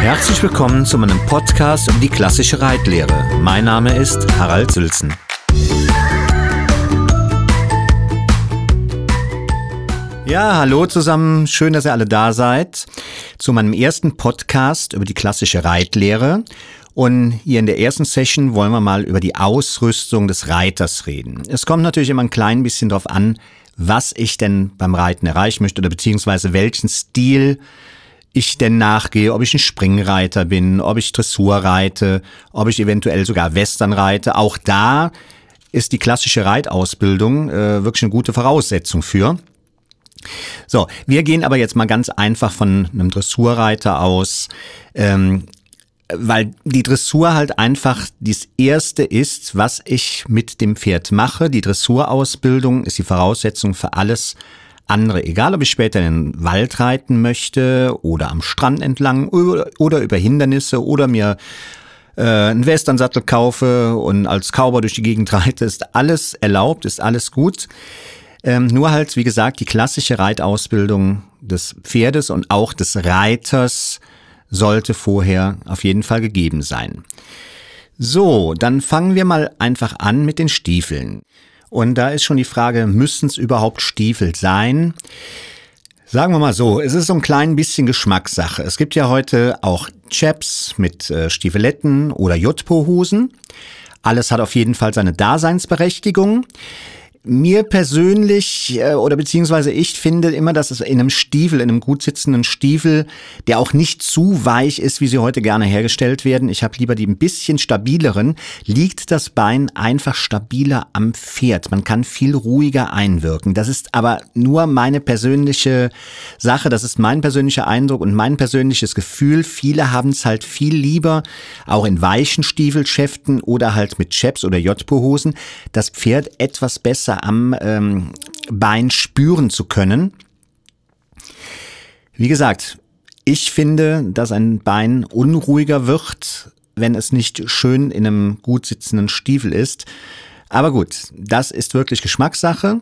Herzlich willkommen zu meinem Podcast um die klassische Reitlehre. Mein Name ist Harald Sülzen. Ja, hallo zusammen. Schön, dass ihr alle da seid zu meinem ersten Podcast über die klassische Reitlehre. Und hier in der ersten Session wollen wir mal über die Ausrüstung des Reiters reden. Es kommt natürlich immer ein klein bisschen darauf an, was ich denn beim Reiten erreichen möchte oder beziehungsweise welchen Stil ich denn nachgehe, ob ich ein Springreiter bin, ob ich Dressur reite, ob ich eventuell sogar Western reite. Auch da ist die klassische Reitausbildung äh, wirklich eine gute Voraussetzung für. So, wir gehen aber jetzt mal ganz einfach von einem Dressurreiter aus. Ähm, weil die Dressur halt einfach das erste ist, was ich mit dem Pferd mache. Die Dressurausbildung ist die Voraussetzung für alles andere. Egal, ob ich später in den Wald reiten möchte oder am Strand entlang oder über Hindernisse oder mir äh, einen Westernsattel kaufe und als Cowboy durch die Gegend reite, ist alles erlaubt, ist alles gut. Ähm, nur halt, wie gesagt, die klassische Reitausbildung des Pferdes und auch des Reiters sollte vorher auf jeden Fall gegeben sein. So, dann fangen wir mal einfach an mit den Stiefeln. Und da ist schon die Frage, müssen es überhaupt Stiefel sein? Sagen wir mal so, es ist so ein klein bisschen Geschmackssache. Es gibt ja heute auch Chaps mit äh, Stiefeletten oder Jotpo-Hosen. Alles hat auf jeden Fall seine Daseinsberechtigung. Mir persönlich äh, oder beziehungsweise ich finde immer, dass es in einem Stiefel, in einem gut sitzenden Stiefel, der auch nicht zu weich ist, wie sie heute gerne hergestellt werden, ich habe lieber die ein bisschen stabileren, liegt das Bein einfach stabiler am Pferd. Man kann viel ruhiger einwirken. Das ist aber nur meine persönliche Sache, das ist mein persönlicher Eindruck und mein persönliches Gefühl. Viele haben es halt viel lieber, auch in weichen Stiefelschäften oder halt mit Chaps oder J-Po-Hosen, das Pferd etwas besser besser am ähm, Bein spüren zu können. Wie gesagt, ich finde, dass ein Bein unruhiger wird, wenn es nicht schön in einem gut sitzenden Stiefel ist. Aber gut, das ist wirklich Geschmackssache.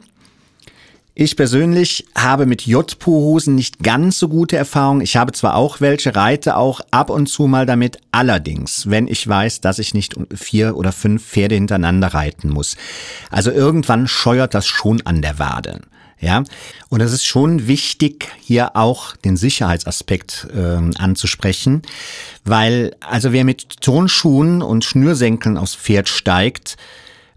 Ich persönlich habe mit J-Po-Hosen nicht ganz so gute Erfahrungen. Ich habe zwar auch welche, reite auch ab und zu mal damit. Allerdings, wenn ich weiß, dass ich nicht vier oder fünf Pferde hintereinander reiten muss. Also irgendwann scheuert das schon an der Wade. Ja, und es ist schon wichtig, hier auch den Sicherheitsaspekt äh, anzusprechen, weil also wer mit Turnschuhen und Schnürsenkeln aufs Pferd steigt,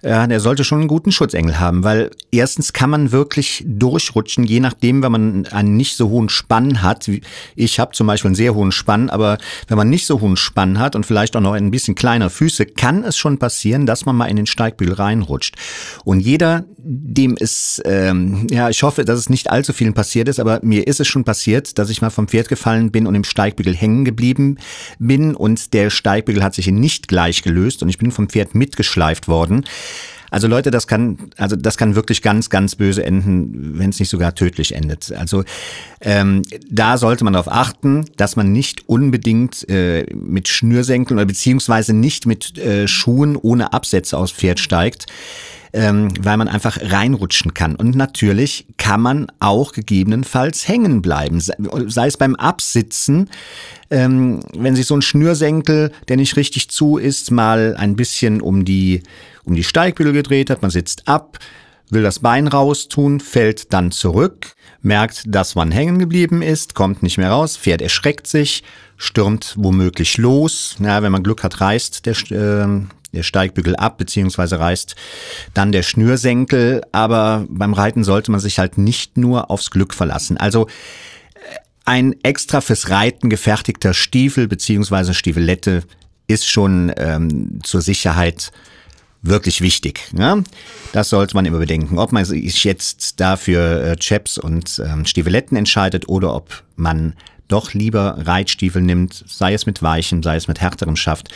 ja, der sollte schon einen guten Schutzengel haben, weil erstens kann man wirklich durchrutschen, je nachdem, wenn man einen nicht so hohen Spann hat. Ich habe zum Beispiel einen sehr hohen Spann, aber wenn man nicht so hohen Spann hat und vielleicht auch noch ein bisschen kleiner Füße, kann es schon passieren, dass man mal in den Steigbügel reinrutscht. Und jeder, dem es, ähm, ja, ich hoffe, dass es nicht allzu vielen passiert ist, aber mir ist es schon passiert, dass ich mal vom Pferd gefallen bin und im Steigbügel hängen geblieben bin und der Steigbügel hat sich nicht gleich gelöst und ich bin vom Pferd mitgeschleift worden. Also Leute, das kann, also das kann wirklich ganz, ganz böse enden, wenn es nicht sogar tödlich endet. Also ähm, da sollte man darauf achten, dass man nicht unbedingt äh, mit Schnürsenkeln oder beziehungsweise nicht mit äh, Schuhen ohne Absätze aufs Pferd steigt ähm, weil man einfach reinrutschen kann. Und natürlich kann man auch gegebenenfalls hängen bleiben, sei es beim Absitzen, ähm, wenn sich so ein Schnürsenkel, der nicht richtig zu ist, mal ein bisschen um die, um die Steigbügel gedreht hat, man sitzt ab, will das Bein raustun, fällt dann zurück, merkt, dass man hängen geblieben ist, kommt nicht mehr raus, Pferd erschreckt sich, stürmt womöglich los. Ja, wenn man Glück hat, reißt der, äh, der Steigbügel ab, beziehungsweise reißt dann der Schnürsenkel. Aber beim Reiten sollte man sich halt nicht nur aufs Glück verlassen. Also äh, ein extra fürs Reiten gefertigter Stiefel beziehungsweise Stiefelette ist schon ähm, zur Sicherheit wirklich wichtig. Ne? Das sollte man immer bedenken. Ob man sich jetzt dafür äh, Chaps und ähm, Stiefeletten entscheidet oder ob man doch lieber Reitstiefel nimmt, sei es mit weichem, sei es mit härterem Schaft.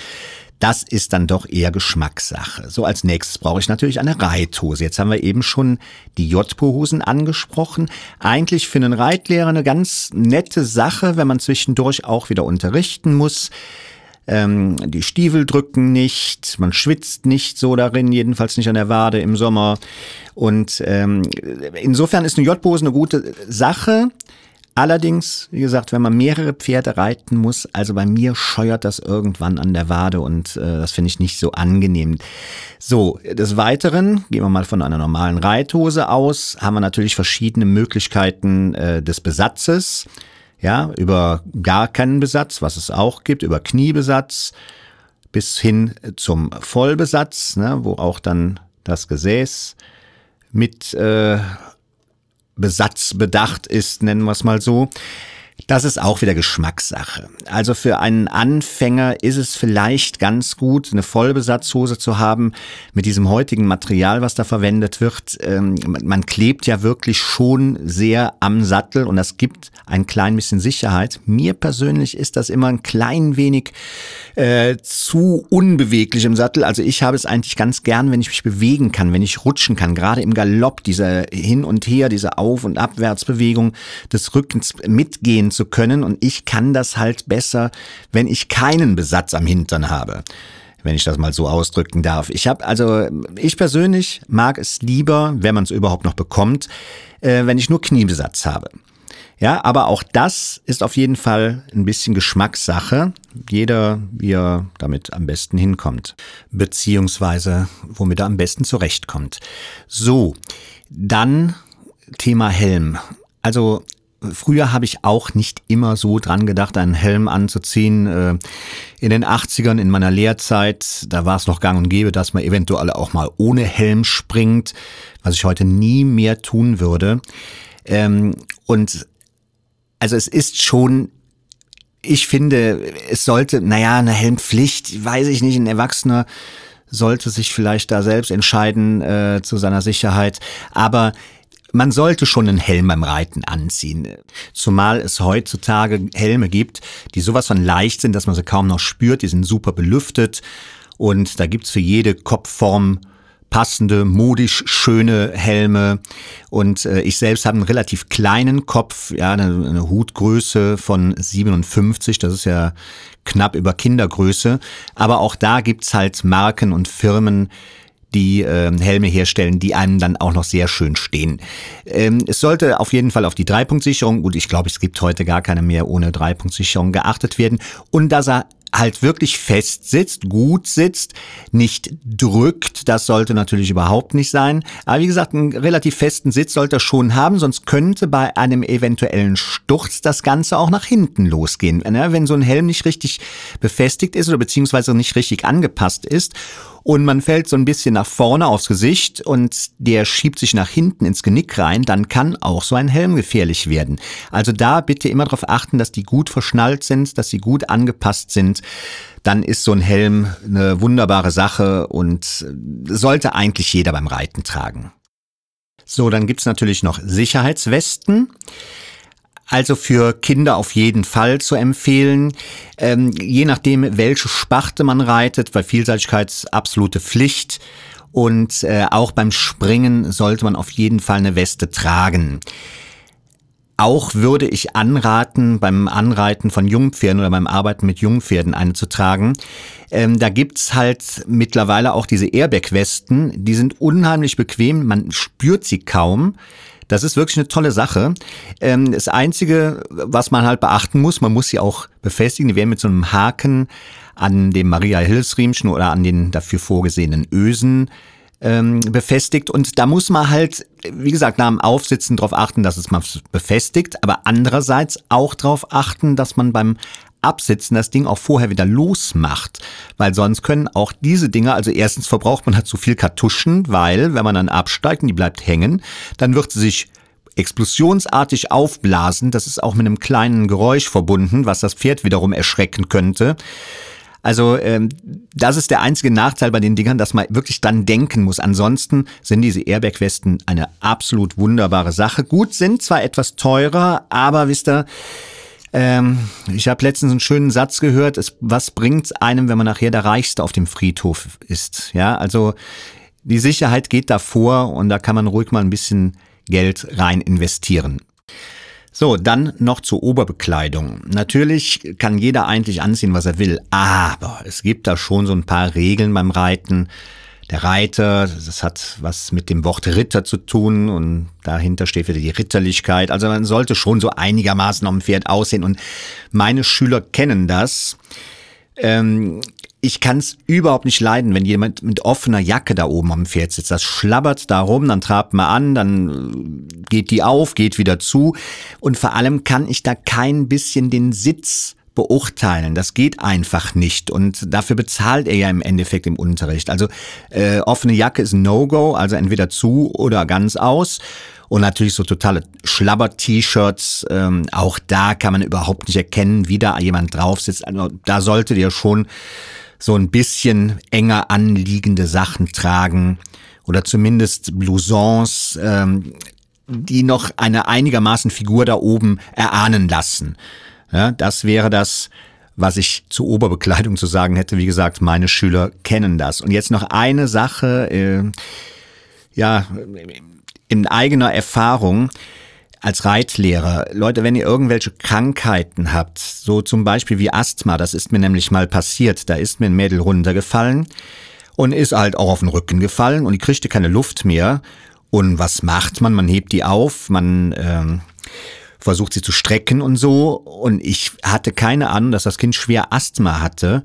Das ist dann doch eher Geschmackssache. So als nächstes brauche ich natürlich eine Reithose. Jetzt haben wir eben schon die J-Po-Hosen angesprochen. Eigentlich für einen Reitlehrer eine ganz nette Sache, wenn man zwischendurch auch wieder unterrichten muss. Ähm, die Stiefel drücken nicht, man schwitzt nicht so darin, jedenfalls nicht an der Wade im Sommer. Und ähm, insofern ist eine J-Pose eine gute Sache. Allerdings, wie gesagt, wenn man mehrere Pferde reiten muss, also bei mir scheuert das irgendwann an der Wade und äh, das finde ich nicht so angenehm. So, des Weiteren, gehen wir mal von einer normalen Reithose aus, haben wir natürlich verschiedene Möglichkeiten äh, des Besatzes. Ja, über gar keinen Besatz, was es auch gibt, über Kniebesatz bis hin zum Vollbesatz, ne, wo auch dann das Gesäß mit äh, Besatz bedacht ist, nennen wir es mal so. Das ist auch wieder Geschmackssache. Also für einen Anfänger ist es vielleicht ganz gut, eine Vollbesatzhose zu haben mit diesem heutigen Material, was da verwendet wird. Ähm, man klebt ja wirklich schon sehr am Sattel und das gibt ein klein bisschen Sicherheit. Mir persönlich ist das immer ein klein wenig äh, zu unbeweglich im Sattel. Also ich habe es eigentlich ganz gern, wenn ich mich bewegen kann, wenn ich rutschen kann, gerade im Galopp, diese Hin und Her, diese Auf- und Abwärtsbewegung des Rückens mitgehen zu können. Und ich kann das halt besser, wenn ich keinen Besatz am Hintern habe wenn ich das mal so ausdrücken darf. Ich habe also ich persönlich mag es lieber, wenn man es überhaupt noch bekommt, äh, wenn ich nur Kniebesatz habe. Ja, aber auch das ist auf jeden Fall ein bisschen Geschmackssache. Jeder, wie er damit am besten hinkommt. Beziehungsweise, womit er am besten zurechtkommt. So, dann Thema Helm. Also Früher habe ich auch nicht immer so dran gedacht, einen Helm anzuziehen. Äh, in den 80ern, in meiner Lehrzeit, da war es noch gang und gäbe, dass man eventuell auch mal ohne Helm springt, was ich heute nie mehr tun würde. Ähm, und also es ist schon ich finde, es sollte, naja, eine Helmpflicht, weiß ich nicht, ein Erwachsener sollte sich vielleicht da selbst entscheiden äh, zu seiner Sicherheit. Aber man sollte schon einen Helm beim Reiten anziehen. Zumal es heutzutage Helme gibt, die sowas von leicht sind, dass man sie kaum noch spürt. Die sind super belüftet und da gibt's für jede Kopfform passende, modisch schöne Helme. Und äh, ich selbst habe einen relativ kleinen Kopf, ja, eine, eine Hutgröße von 57, das ist ja knapp über Kindergröße. Aber auch da gibt's halt Marken und Firmen, die äh, Helme herstellen, die einem dann auch noch sehr schön stehen. Ähm, es sollte auf jeden Fall auf die Dreipunktsicherung, gut, ich glaube, es gibt heute gar keine mehr ohne Dreipunktsicherung geachtet werden und dass er halt wirklich fest sitzt, gut sitzt, nicht drückt. Das sollte natürlich überhaupt nicht sein. Aber wie gesagt, einen relativ festen Sitz sollte er schon haben, sonst könnte bei einem eventuellen Sturz das Ganze auch nach hinten losgehen. Wenn so ein Helm nicht richtig befestigt ist oder beziehungsweise nicht richtig angepasst ist und man fällt so ein bisschen nach vorne aufs Gesicht und der schiebt sich nach hinten ins Genick rein, dann kann auch so ein Helm gefährlich werden. Also da bitte immer darauf achten, dass die gut verschnallt sind, dass sie gut angepasst sind. Dann ist so ein Helm eine wunderbare Sache und sollte eigentlich jeder beim Reiten tragen. So, dann gibt's natürlich noch Sicherheitswesten. Also für Kinder auf jeden Fall zu empfehlen. Ähm, je nachdem, welche Sparte man reitet, weil Vielseitigkeit absolute Pflicht. Und äh, auch beim Springen sollte man auf jeden Fall eine Weste tragen. Auch würde ich anraten, beim Anreiten von Jungpferden oder beim Arbeiten mit Jungpferden eine zu tragen. Ähm, da gibt's halt mittlerweile auch diese Airbag-Westen. Die sind unheimlich bequem, man spürt sie kaum. Das ist wirklich eine tolle Sache. Ähm, das Einzige, was man halt beachten muss, man muss sie auch befestigen. Die werden mit so einem Haken an dem Maria Hilfsriemchen oder an den dafür vorgesehenen Ösen ähm, befestigt. Und da muss man halt, wie gesagt, nach dem Aufsitzen darauf achten, dass es mal befestigt, aber andererseits auch darauf achten, dass man beim Absitzen das Ding auch vorher wieder losmacht. Weil sonst können auch diese Dinge, also erstens verbraucht man halt zu viel Kartuschen, weil wenn man dann absteigt und die bleibt hängen, dann wird sie sich explosionsartig aufblasen. Das ist auch mit einem kleinen Geräusch verbunden, was das Pferd wiederum erschrecken könnte. Also ähm, das ist der einzige Nachteil bei den Dingern, dass man wirklich dann denken muss. Ansonsten sind diese Airbag-Westen eine absolut wunderbare Sache. Gut, sind zwar etwas teurer, aber wisst ihr, ähm, ich habe letztens einen schönen Satz gehört, es, was bringt's einem, wenn man nachher der Reichste auf dem Friedhof ist? Ja, also die Sicherheit geht davor und da kann man ruhig mal ein bisschen Geld rein investieren. So, dann noch zur Oberbekleidung. Natürlich kann jeder eigentlich anziehen, was er will, aber es gibt da schon so ein paar Regeln beim Reiten. Der Reiter, das hat was mit dem Wort Ritter zu tun und dahinter steht wieder die Ritterlichkeit. Also man sollte schon so einigermaßen am Pferd aussehen und meine Schüler kennen das. Ähm, ich kann es überhaupt nicht leiden, wenn jemand mit offener Jacke da oben am Pferd sitzt. Das schlabbert da rum, dann trabt man an, dann geht die auf, geht wieder zu. Und vor allem kann ich da kein bisschen den Sitz beurteilen. Das geht einfach nicht. Und dafür bezahlt er ja im Endeffekt im Unterricht. Also äh, offene Jacke ist No-Go, also entweder zu oder ganz aus. Und natürlich so totale Schlabber-T-Shirts. Ähm, auch da kann man überhaupt nicht erkennen, wie da jemand drauf sitzt. Also da solltet ihr schon so ein bisschen enger anliegende Sachen tragen oder zumindest Blousons, ähm, die noch eine einigermaßen Figur da oben erahnen lassen. Ja, das wäre das, was ich zur Oberbekleidung zu sagen hätte. Wie gesagt, meine Schüler kennen das. Und jetzt noch eine Sache, äh, ja, in eigener Erfahrung als Reitlehrer. Leute, wenn ihr irgendwelche Krankheiten habt, so zum Beispiel wie Asthma, das ist mir nämlich mal passiert, da ist mir ein Mädel runtergefallen und ist halt auch auf den Rücken gefallen und die kriegte keine Luft mehr. Und was macht man? Man hebt die auf, man ähm, versucht sie zu strecken und so. Und ich hatte keine Ahnung, dass das Kind schwer Asthma hatte.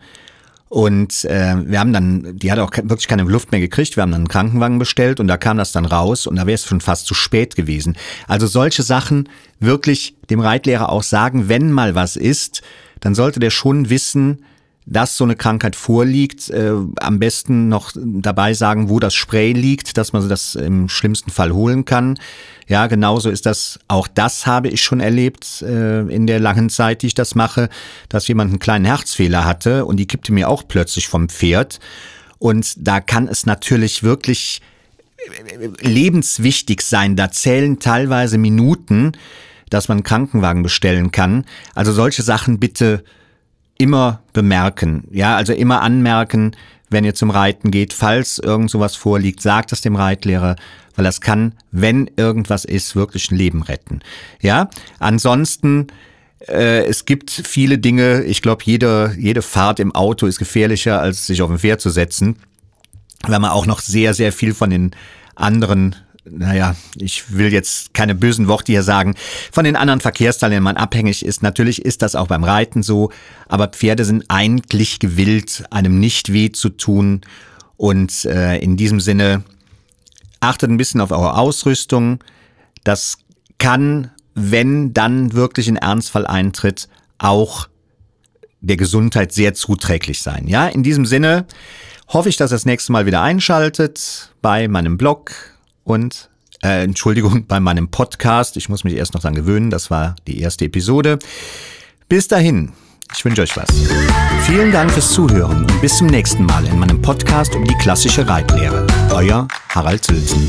Und äh, wir haben dann, die hat auch wirklich keine Luft mehr gekriegt. Wir haben dann einen Krankenwagen bestellt und da kam das dann raus und da wäre es schon fast zu spät gewesen. Also solche Sachen wirklich dem Reitlehrer auch sagen, wenn mal was ist, dann sollte der schon wissen, dass so eine Krankheit vorliegt, äh, am besten noch dabei sagen, wo das Spray liegt, dass man das im schlimmsten Fall holen kann. Ja, genauso ist das, auch das habe ich schon erlebt äh, in der langen Zeit, die ich das mache, dass jemand einen kleinen Herzfehler hatte und die kippte mir auch plötzlich vom Pferd. Und da kann es natürlich wirklich äh, lebenswichtig sein. Da zählen teilweise Minuten, dass man einen Krankenwagen bestellen kann. Also solche Sachen bitte immer bemerken. Ja, also immer anmerken, wenn ihr zum Reiten geht, falls irgend sowas vorliegt, sagt es dem Reitlehrer, weil das kann, wenn irgendwas ist, wirklich ein Leben retten. Ja, ansonsten äh, es gibt viele Dinge, ich glaube, jede, jede Fahrt im Auto ist gefährlicher, als sich auf ein Pferd zu setzen, weil man auch noch sehr, sehr viel von den anderen naja, ich will jetzt keine bösen Worte hier sagen, von den anderen Verkehrsteilnehmern abhängig ist. Natürlich ist das auch beim Reiten so, aber Pferde sind eigentlich gewillt, einem nicht weh zu tun. Und äh, in diesem Sinne achtet ein bisschen auf eure Ausrüstung. Das kann, wenn dann wirklich ein Ernstfall eintritt, auch der Gesundheit sehr zuträglich sein. Ja, in diesem Sinne hoffe ich, dass ihr das nächste Mal wieder einschaltet bei meinem Blog und äh, Entschuldigung, bei meinem Podcast. Ich muss mich erst noch dran gewöhnen. Das war die erste Episode. Bis dahin, ich wünsche euch was. Vielen Dank fürs Zuhören und bis zum nächsten Mal in meinem Podcast um die klassische Reitlehre. Euer Harald Sülzen.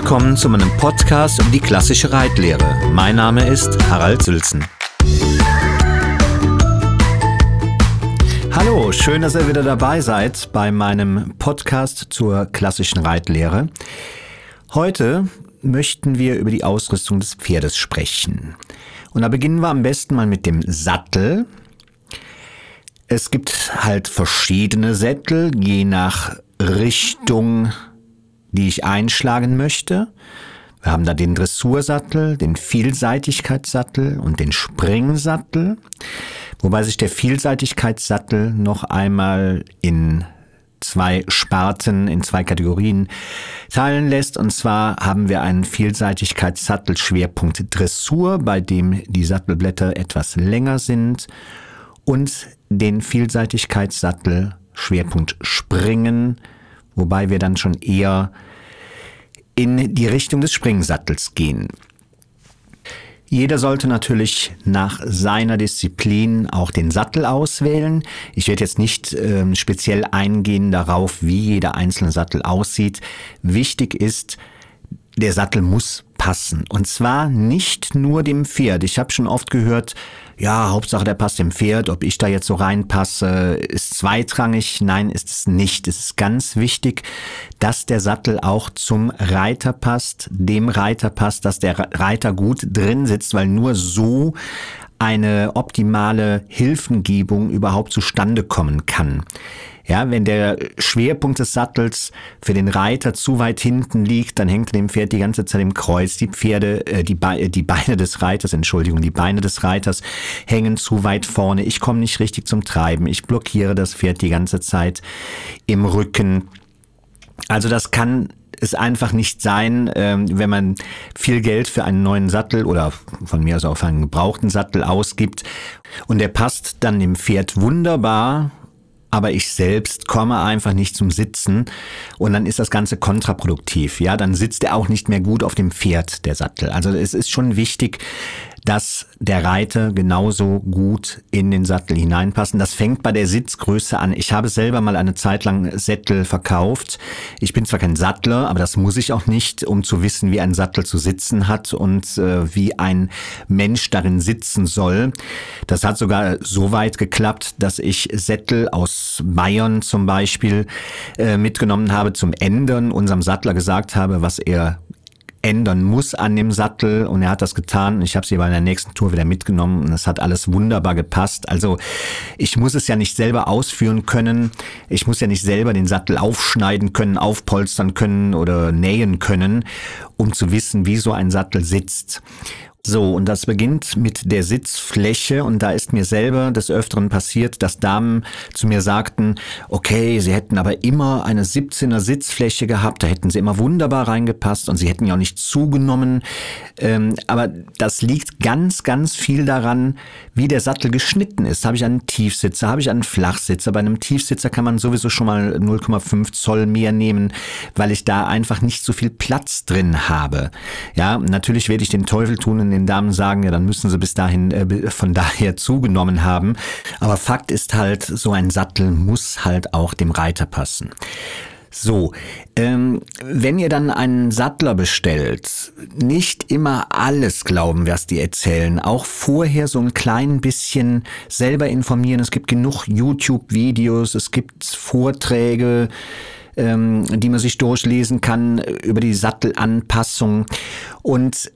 Willkommen zu meinem Podcast um die klassische Reitlehre. Mein Name ist Harald Sülzen. Hallo, schön, dass ihr wieder dabei seid bei meinem Podcast zur klassischen Reitlehre. Heute möchten wir über die Ausrüstung des Pferdes sprechen. Und da beginnen wir am besten mal mit dem Sattel. Es gibt halt verschiedene Sättel, je nach Richtung die ich einschlagen möchte. Wir haben da den Dressursattel, den Vielseitigkeitssattel und den Springsattel, wobei sich der Vielseitigkeitssattel noch einmal in zwei Sparten, in zwei Kategorien teilen lässt. Und zwar haben wir einen Vielseitigkeitssattel Schwerpunkt Dressur, bei dem die Sattelblätter etwas länger sind und den Vielseitigkeitssattel Schwerpunkt Springen, wobei wir dann schon eher in die Richtung des Springsattels gehen. Jeder sollte natürlich nach seiner Disziplin auch den Sattel auswählen. Ich werde jetzt nicht äh, speziell eingehen darauf, wie jeder einzelne Sattel aussieht. Wichtig ist, der Sattel muss passen. Und zwar nicht nur dem Pferd. Ich habe schon oft gehört, ja, Hauptsache der passt dem Pferd, ob ich da jetzt so reinpasse, ist zweitrangig. Nein, ist es nicht. Es ist ganz wichtig, dass der Sattel auch zum Reiter passt, dem Reiter passt, dass der Reiter gut drin sitzt, weil nur so eine optimale Hilfengebung überhaupt zustande kommen kann. Ja, wenn der Schwerpunkt des Sattels für den Reiter zu weit hinten liegt, dann hängt dem Pferd die ganze Zeit im Kreuz. Die Pferde, äh, die, Be die Beine des Reiters, Entschuldigung, die Beine des Reiters hängen zu weit vorne. Ich komme nicht richtig zum Treiben. Ich blockiere das Pferd die ganze Zeit im Rücken. Also das kann es einfach nicht sein, ähm, wenn man viel Geld für einen neuen Sattel oder von mir aus auch für einen gebrauchten Sattel ausgibt und der passt dann dem Pferd wunderbar aber ich selbst komme einfach nicht zum Sitzen und dann ist das Ganze kontraproduktiv. Ja, dann sitzt er auch nicht mehr gut auf dem Pferd, der Sattel. Also es ist schon wichtig, dass der Reiter genauso gut in den Sattel hineinpassen. Das fängt bei der Sitzgröße an. Ich habe selber mal eine Zeit lang Sättel verkauft. Ich bin zwar kein Sattler, aber das muss ich auch nicht, um zu wissen, wie ein Sattel zu sitzen hat und äh, wie ein Mensch darin sitzen soll. Das hat sogar so weit geklappt, dass ich Sättel aus Bayern zum Beispiel äh, mitgenommen habe zum Ändern, unserem Sattler gesagt habe, was er ändern muss an dem Sattel und er hat das getan. Ich habe sie bei der nächsten Tour wieder mitgenommen und es hat alles wunderbar gepasst. Also ich muss es ja nicht selber ausführen können. Ich muss ja nicht selber den Sattel aufschneiden können, aufpolstern können oder nähen können, um zu wissen, wie so ein Sattel sitzt. So, und das beginnt mit der Sitzfläche und da ist mir selber des Öfteren passiert, dass Damen zu mir sagten, okay, sie hätten aber immer eine 17er Sitzfläche gehabt, da hätten sie immer wunderbar reingepasst und sie hätten ja auch nicht zugenommen. Ähm, aber das liegt ganz, ganz viel daran, wie der Sattel geschnitten ist. Habe ich einen Tiefsitzer, habe ich einen Flachsitzer. Bei einem Tiefsitzer kann man sowieso schon mal 0,5 Zoll mehr nehmen, weil ich da einfach nicht so viel Platz drin habe. Ja, natürlich werde ich den Teufel tun und den Damen sagen, ja, dann müssen sie bis dahin äh, von daher zugenommen haben. Aber Fakt ist halt, so ein Sattel muss halt auch dem Reiter passen. So, ähm, wenn ihr dann einen Sattler bestellt, nicht immer alles glauben, was die erzählen. Auch vorher so ein klein bisschen selber informieren. Es gibt genug YouTube-Videos, es gibt Vorträge, ähm, die man sich durchlesen kann über die Sattelanpassung. Und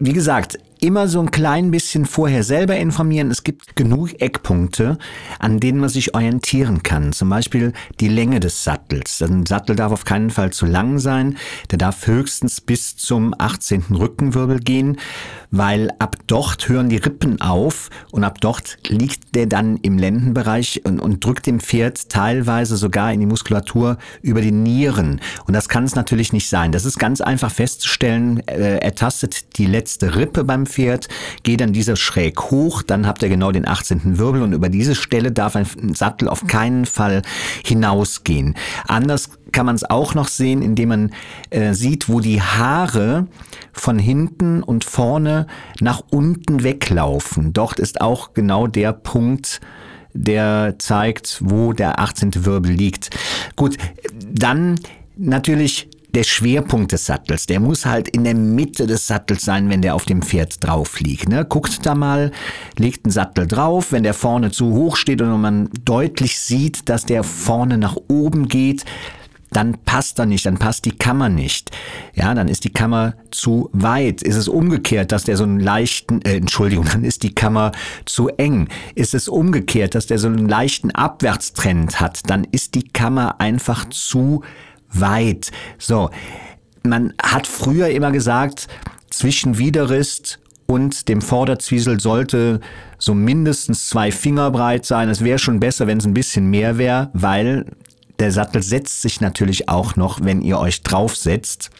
wie gesagt, immer so ein klein bisschen vorher selber informieren. Es gibt genug Eckpunkte, an denen man sich orientieren kann. Zum Beispiel die Länge des Sattels. Ein Sattel darf auf keinen Fall zu lang sein. Der darf höchstens bis zum 18. Rückenwirbel gehen, weil ab dort hören die Rippen auf und ab dort liegt der dann im Lendenbereich und, und drückt dem Pferd teilweise sogar in die Muskulatur über die Nieren. Und das kann es natürlich nicht sein. Das ist ganz einfach festzustellen. Äh, er tastet die letzte Rippe beim fährt, geht dann dieser schräg hoch, dann habt ihr genau den 18. Wirbel und über diese Stelle darf ein Sattel auf keinen Fall hinausgehen. Anders kann man es auch noch sehen, indem man äh, sieht, wo die Haare von hinten und vorne nach unten weglaufen. Dort ist auch genau der Punkt, der zeigt, wo der 18. Wirbel liegt. Gut, dann natürlich der Schwerpunkt des Sattels, der muss halt in der Mitte des Sattels sein, wenn der auf dem Pferd drauf liegt. Ne? Guckt da mal, legt einen Sattel drauf, wenn der vorne zu hoch steht und man deutlich sieht, dass der vorne nach oben geht, dann passt er nicht, dann passt die Kammer nicht. Ja, dann ist die Kammer zu weit. Ist es umgekehrt, dass der so einen leichten, äh, Entschuldigung, dann ist die Kammer zu eng. Ist es umgekehrt, dass der so einen leichten Abwärtstrend hat, dann ist die Kammer einfach zu weit. So, man hat früher immer gesagt, zwischen Widerrist und dem Vorderzwiesel sollte so mindestens zwei Finger breit sein. Es wäre schon besser, wenn es ein bisschen mehr wäre, weil der Sattel setzt sich natürlich auch noch, wenn ihr euch draufsetzt.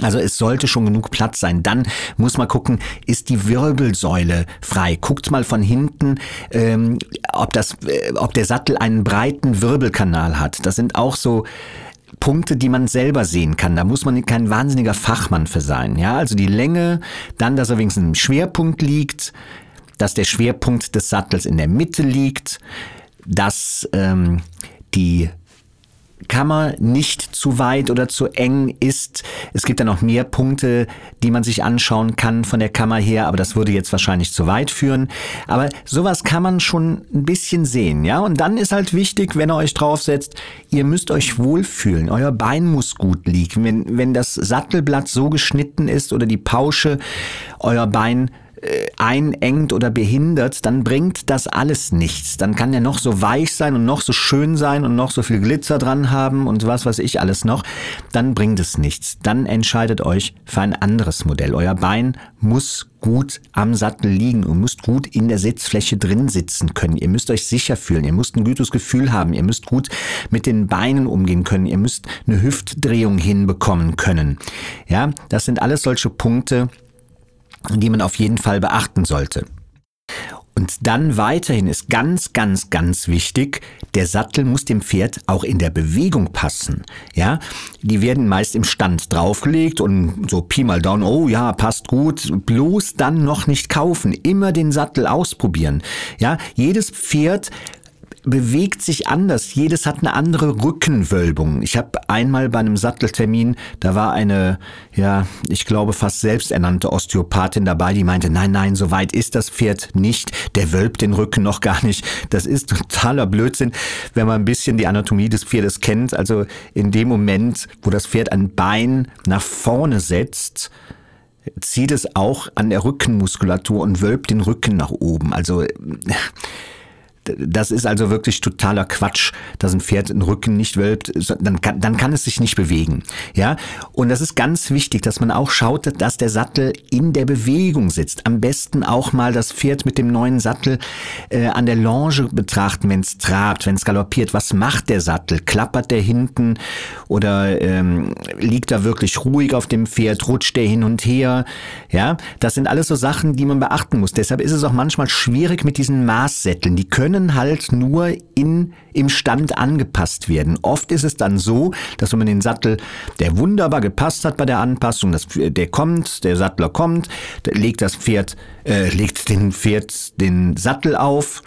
Also es sollte schon genug Platz sein. Dann muss man gucken, ist die Wirbelsäule frei. Guckt mal von hinten, ähm, ob, das, äh, ob der Sattel einen breiten Wirbelkanal hat. Das sind auch so Punkte, die man selber sehen kann. Da muss man kein wahnsinniger Fachmann für sein. Ja, also die Länge, dann, dass er wenigstens im Schwerpunkt liegt, dass der Schwerpunkt des Sattels in der Mitte liegt, dass ähm, die Kammer nicht zu weit oder zu eng ist. Es gibt da noch mehr Punkte, die man sich anschauen kann von der Kammer her, aber das würde jetzt wahrscheinlich zu weit führen. Aber sowas kann man schon ein bisschen sehen, ja. Und dann ist halt wichtig, wenn ihr euch draufsetzt, ihr müsst euch wohlfühlen. Euer Bein muss gut liegen. Wenn, wenn das Sattelblatt so geschnitten ist oder die Pausche, euer Bein äh, einengt oder behindert, dann bringt das alles nichts. Dann kann der noch so weich sein und noch so schön sein und noch so viel Glitzer dran haben und was weiß ich alles noch. Dann bringt es nichts. Dann entscheidet euch für ein anderes Modell. Euer Bein muss gut am Sattel liegen und müsst gut in der Sitzfläche drin sitzen können. Ihr müsst euch sicher fühlen. Ihr müsst ein gutes Gefühl haben. Ihr müsst gut mit den Beinen umgehen können. Ihr müsst eine Hüftdrehung hinbekommen können. Ja, das sind alles solche Punkte, die man auf jeden Fall beachten sollte. Und dann weiterhin ist ganz, ganz, ganz wichtig, der Sattel muss dem Pferd auch in der Bewegung passen. Ja, die werden meist im Stand draufgelegt und so Pi mal Down, oh ja, passt gut, bloß dann noch nicht kaufen, immer den Sattel ausprobieren. Ja, jedes Pferd bewegt sich anders. Jedes hat eine andere Rückenwölbung. Ich habe einmal bei einem Satteltermin, da war eine, ja, ich glaube fast selbsternannte Osteopathin dabei, die meinte, nein, nein, so weit ist das Pferd nicht. Der wölbt den Rücken noch gar nicht. Das ist totaler Blödsinn, wenn man ein bisschen die Anatomie des Pferdes kennt. Also in dem Moment, wo das Pferd ein Bein nach vorne setzt, zieht es auch an der Rückenmuskulatur und wölbt den Rücken nach oben. Also das ist also wirklich totaler Quatsch, dass ein Pferd den Rücken nicht wölbt, dann kann, dann kann es sich nicht bewegen. Ja, und das ist ganz wichtig, dass man auch schaut, dass der Sattel in der Bewegung sitzt. Am besten auch mal das Pferd mit dem neuen Sattel äh, an der Longe betrachten, wenn es trabt, wenn es galoppiert. Was macht der Sattel? Klappert der hinten oder ähm, liegt er wirklich ruhig auf dem Pferd? Rutscht der hin und her? Ja, das sind alles so Sachen, die man beachten muss. Deshalb ist es auch manchmal schwierig mit diesen Maßsätteln. Die können können halt nur in, im Stand angepasst werden. Oft ist es dann so, dass wenn man den Sattel, der wunderbar gepasst hat bei der Anpassung, das, der kommt, der Sattler kommt, legt das Pferd, äh, legt den Pferd den Sattel auf,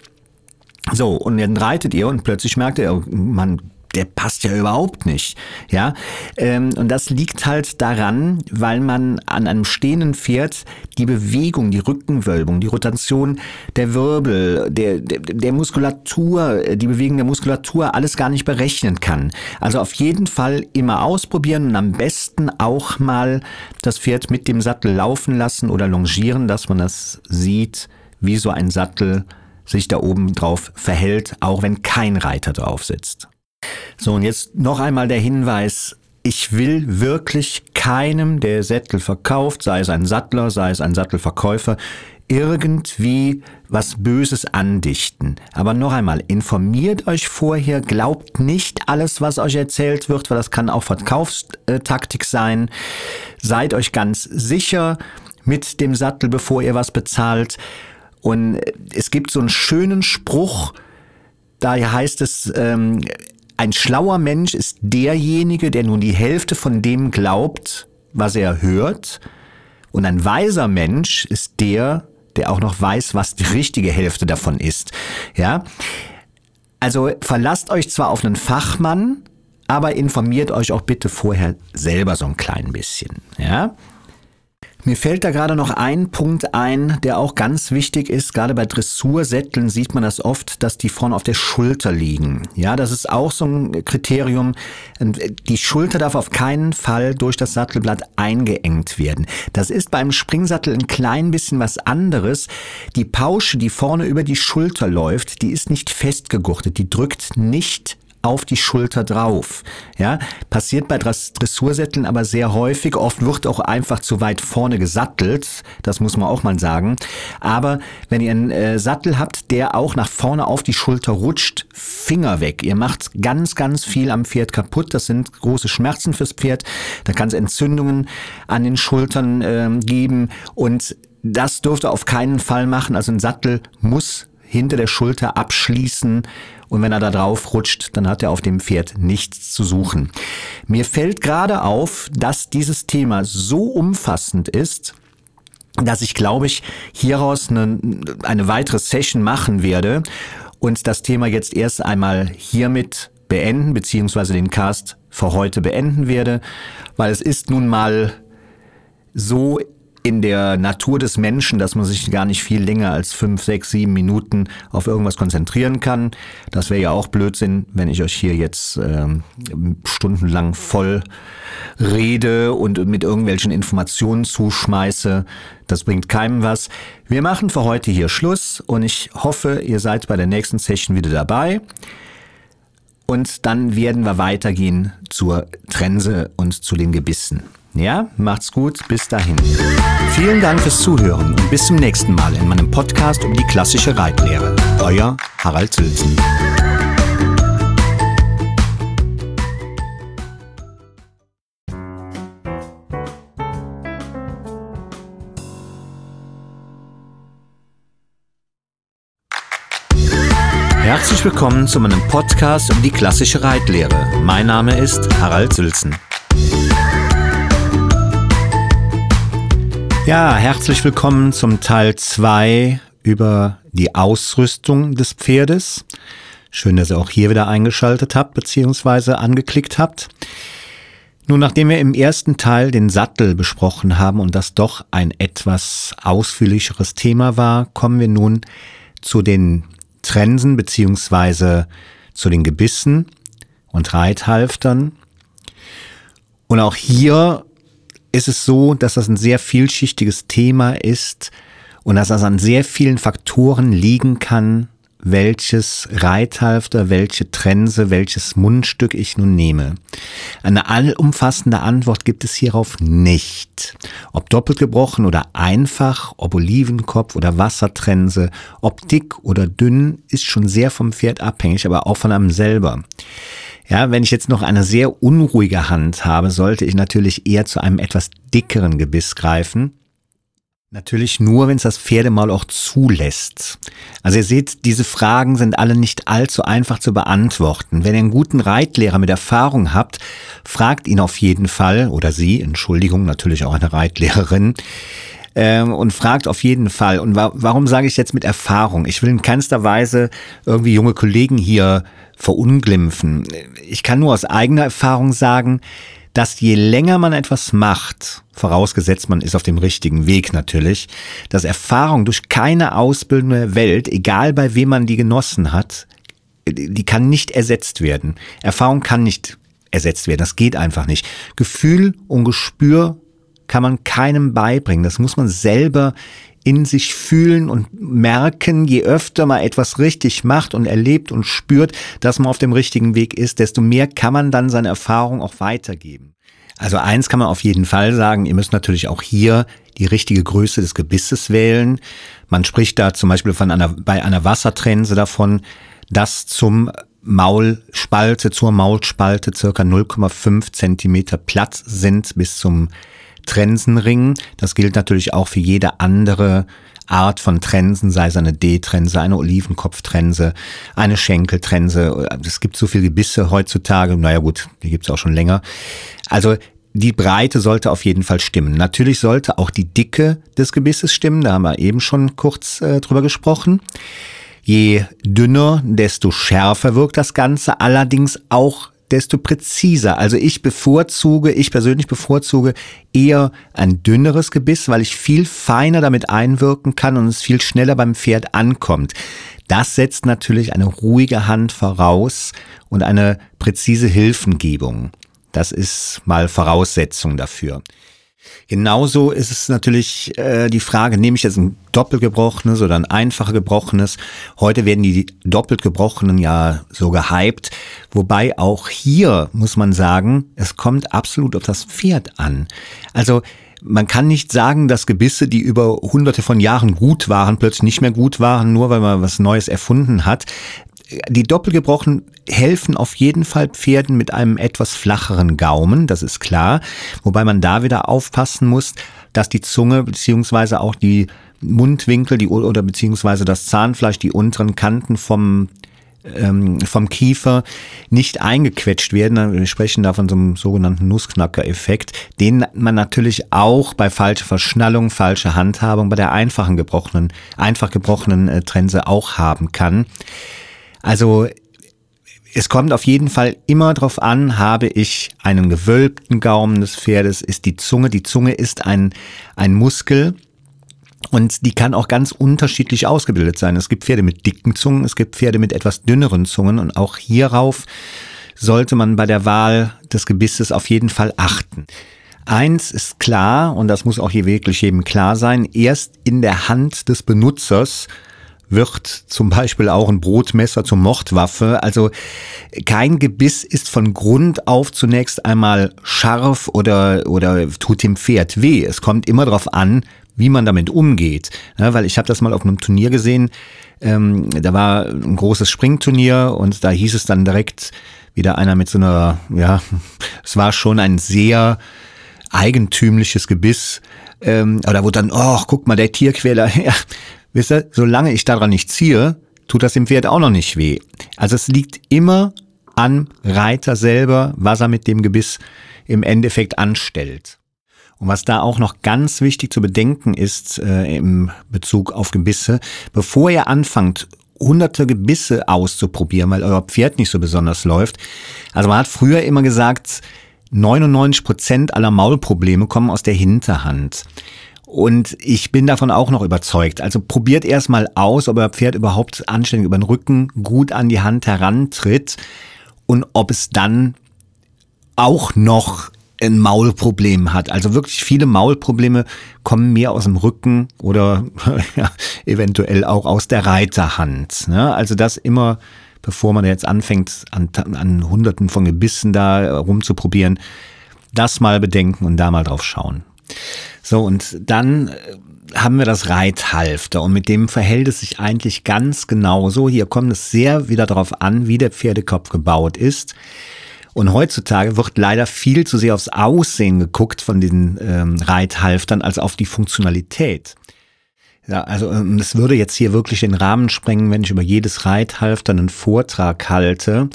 so, und dann reitet ihr und plötzlich merkt ihr, man der passt ja überhaupt nicht. Ja, ähm, und das liegt halt daran, weil man an einem stehenden Pferd die Bewegung, die Rückenwölbung, die Rotation der Wirbel, der, der, der Muskulatur, die Bewegung der Muskulatur alles gar nicht berechnen kann. Also auf jeden Fall immer ausprobieren und am besten auch mal das Pferd mit dem Sattel laufen lassen oder longieren, dass man das sieht, wie so ein Sattel sich da oben drauf verhält, auch wenn kein Reiter drauf sitzt. So, und jetzt noch einmal der Hinweis, ich will wirklich keinem, der Sättel verkauft, sei es ein Sattler, sei es ein Sattelverkäufer, irgendwie was Böses andichten. Aber noch einmal, informiert euch vorher, glaubt nicht alles, was euch erzählt wird, weil das kann auch Verkaufstaktik sein. Seid euch ganz sicher mit dem Sattel, bevor ihr was bezahlt. Und es gibt so einen schönen Spruch, da heißt es, ähm, ein schlauer Mensch ist derjenige, der nun die Hälfte von dem glaubt, was er hört. Und ein weiser Mensch ist der, der auch noch weiß, was die richtige Hälfte davon ist. Ja? Also verlasst euch zwar auf einen Fachmann, aber informiert euch auch bitte vorher selber so ein klein bisschen. Ja? Mir fällt da gerade noch ein Punkt ein, der auch ganz wichtig ist. Gerade bei Dressursätteln sieht man das oft, dass die vorne auf der Schulter liegen. Ja, das ist auch so ein Kriterium. Die Schulter darf auf keinen Fall durch das Sattelblatt eingeengt werden. Das ist beim Springsattel ein klein bisschen was anderes. Die Pausche, die vorne über die Schulter läuft, die ist nicht festgegurtet. Die drückt nicht auf die Schulter drauf. Ja, passiert bei Dressursätteln aber sehr häufig. Oft wird auch einfach zu weit vorne gesattelt. Das muss man auch mal sagen. Aber wenn ihr einen äh, Sattel habt, der auch nach vorne auf die Schulter rutscht, Finger weg. Ihr macht ganz, ganz viel am Pferd kaputt. Das sind große Schmerzen fürs Pferd. Da kann es Entzündungen an den Schultern äh, geben und das dürfte auf keinen Fall machen. Also ein Sattel muss hinter der Schulter abschließen und wenn er da drauf rutscht, dann hat er auf dem Pferd nichts zu suchen. Mir fällt gerade auf, dass dieses Thema so umfassend ist, dass ich, glaube ich, hieraus eine, eine weitere Session machen werde und das Thema jetzt erst einmal hiermit beenden, beziehungsweise den Cast für heute beenden werde, weil es ist nun mal so in der Natur des Menschen, dass man sich gar nicht viel länger als fünf, sechs, sieben Minuten auf irgendwas konzentrieren kann. Das wäre ja auch Blödsinn, wenn ich euch hier jetzt ähm, stundenlang voll rede und mit irgendwelchen Informationen zuschmeiße. Das bringt keinem was. Wir machen für heute hier Schluss und ich hoffe, ihr seid bei der nächsten Session wieder dabei. Und dann werden wir weitergehen zur Trense und zu den Gebissen. Ja, macht's gut, bis dahin. Vielen Dank fürs Zuhören und bis zum nächsten Mal in meinem Podcast um die klassische Reitlehre. Euer Harald Sülzen. Willkommen zu meinem Podcast um die klassische Reitlehre. Mein Name ist Harald Sülzen. Ja, herzlich willkommen zum Teil 2 über die Ausrüstung des Pferdes. Schön, dass ihr auch hier wieder eingeschaltet habt bzw. angeklickt habt. Nun, nachdem wir im ersten Teil den Sattel besprochen haben und das doch ein etwas ausführlicheres Thema war, kommen wir nun zu den Trensen bzw. zu den Gebissen und Reithalftern. Und auch hier ist es so, dass das ein sehr vielschichtiges Thema ist und dass das an sehr vielen Faktoren liegen kann, welches Reithalfter, welche Trense, welches Mundstück ich nun nehme. Eine allumfassende Antwort gibt es hierauf nicht. Ob doppelt gebrochen oder einfach, ob Olivenkopf oder Wassertrense, ob dick oder dünn, ist schon sehr vom Pferd abhängig, aber auch von einem selber. Ja, wenn ich jetzt noch eine sehr unruhige Hand habe, sollte ich natürlich eher zu einem etwas dickeren Gebiss greifen. Natürlich nur, wenn es das Pferdemaul auch zulässt. Also ihr seht, diese Fragen sind alle nicht allzu einfach zu beantworten. Wenn ihr einen guten Reitlehrer mit Erfahrung habt, fragt ihn auf jeden Fall, oder sie, Entschuldigung, natürlich auch eine Reitlehrerin, ähm, und fragt auf jeden Fall. Und wa warum sage ich jetzt mit Erfahrung? Ich will in keinster Weise irgendwie junge Kollegen hier verunglimpfen. Ich kann nur aus eigener Erfahrung sagen, dass je länger man etwas macht, vorausgesetzt man ist auf dem richtigen Weg natürlich, dass Erfahrung durch keine ausbildende Welt, egal bei wem man die genossen hat, die kann nicht ersetzt werden. Erfahrung kann nicht ersetzt werden. Das geht einfach nicht. Gefühl und Gespür kann man keinem beibringen. Das muss man selber in sich fühlen und merken, je öfter man etwas richtig macht und erlebt und spürt, dass man auf dem richtigen Weg ist, desto mehr kann man dann seine Erfahrung auch weitergeben. Also eins kann man auf jeden Fall sagen, ihr müsst natürlich auch hier die richtige Größe des Gebisses wählen. Man spricht da zum Beispiel von einer, bei einer Wassertrense davon, dass zum Maulspalte, zur Maulspalte circa 0,5 Zentimeter Platz sind bis zum Trensenring. Das gilt natürlich auch für jede andere Art von Trensen, sei es eine D-Trense, eine Olivenkopftrense, eine Schenkeltrense. Es gibt so viele Gebisse heutzutage. Naja gut, die gibt es auch schon länger. Also die Breite sollte auf jeden Fall stimmen. Natürlich sollte auch die Dicke des Gebisses stimmen. Da haben wir eben schon kurz äh, drüber gesprochen. Je dünner, desto schärfer wirkt das Ganze. Allerdings auch desto präziser. Also ich bevorzuge, ich persönlich bevorzuge eher ein dünneres Gebiss, weil ich viel feiner damit einwirken kann und es viel schneller beim Pferd ankommt. Das setzt natürlich eine ruhige Hand voraus und eine präzise Hilfengebung. Das ist mal Voraussetzung dafür. Genauso ist es natürlich äh, die Frage, nehme ich jetzt ein doppelt gebrochenes oder ein einfach gebrochenes? Heute werden die doppelt gebrochenen ja so gehypt. Wobei auch hier muss man sagen, es kommt absolut auf das Pferd an. Also man kann nicht sagen, dass Gebisse, die über hunderte von Jahren gut waren, plötzlich nicht mehr gut waren, nur weil man was Neues erfunden hat die Doppelgebrochen helfen auf jeden Fall Pferden mit einem etwas flacheren Gaumen, das ist klar. Wobei man da wieder aufpassen muss, dass die Zunge beziehungsweise auch die Mundwinkel die, oder beziehungsweise das Zahnfleisch, die unteren Kanten vom ähm, vom Kiefer nicht eingequetscht werden. Wir sprechen da von so einem sogenannten Nussknacker-Effekt, den man natürlich auch bei falscher Verschnallung, falscher Handhabung bei der einfachen gebrochenen, einfach gebrochenen äh, Trense auch haben kann. Also Es kommt auf jeden Fall immer darauf an, habe ich einen gewölbten Gaumen des Pferdes, ist die Zunge, die Zunge ist ein, ein Muskel, und die kann auch ganz unterschiedlich ausgebildet sein. Es gibt Pferde mit dicken Zungen, es gibt Pferde mit etwas dünneren Zungen und auch hierauf sollte man bei der Wahl des Gebisses auf jeden Fall achten. Eins ist klar, und das muss auch hier wirklich jedem klar sein, erst in der Hand des Benutzers wird zum Beispiel auch ein Brotmesser zur Mordwaffe. Also kein Gebiss ist von Grund auf zunächst einmal scharf oder, oder tut dem Pferd weh. Es kommt immer darauf an, wie man damit umgeht. Ja, weil ich habe das mal auf einem Turnier gesehen, ähm, da war ein großes Springturnier und da hieß es dann direkt wieder einer mit so einer, ja, es war schon ein sehr eigentümliches Gebiss. Ähm, aber da wurde dann, oh, guck mal, der Tierquäler, ja, wisst ihr, solange ich daran nicht ziehe, tut das dem Pferd auch noch nicht weh. Also es liegt immer am Reiter selber, was er mit dem Gebiss im Endeffekt anstellt. Und was da auch noch ganz wichtig zu bedenken ist äh, im Bezug auf Gebisse, bevor ihr anfangt, hunderte Gebisse auszuprobieren, weil euer Pferd nicht so besonders läuft. Also man hat früher immer gesagt, 99 Prozent aller Maulprobleme kommen aus der Hinterhand. Und ich bin davon auch noch überzeugt. Also probiert erstmal aus, ob euer Pferd überhaupt anständig über den Rücken gut an die Hand herantritt und ob es dann auch noch ein Maulproblem hat. Also wirklich viele Maulprobleme kommen mehr aus dem Rücken oder ja, eventuell auch aus der Reiterhand. Ne? Also das immer, bevor man jetzt anfängt, an, an Hunderten von Gebissen da rumzuprobieren, das mal bedenken und da mal drauf schauen. So, und dann äh, haben wir das Reithalfter und mit dem verhält es sich eigentlich ganz genauso. Hier kommt es sehr wieder darauf an, wie der Pferdekopf gebaut ist. Und heutzutage wird leider viel zu sehr aufs Aussehen geguckt von den ähm, Reithalftern als auf die Funktionalität. Ja, also ähm, es würde jetzt hier wirklich den Rahmen sprengen, wenn ich über jedes Reithalfter einen Vortrag halte.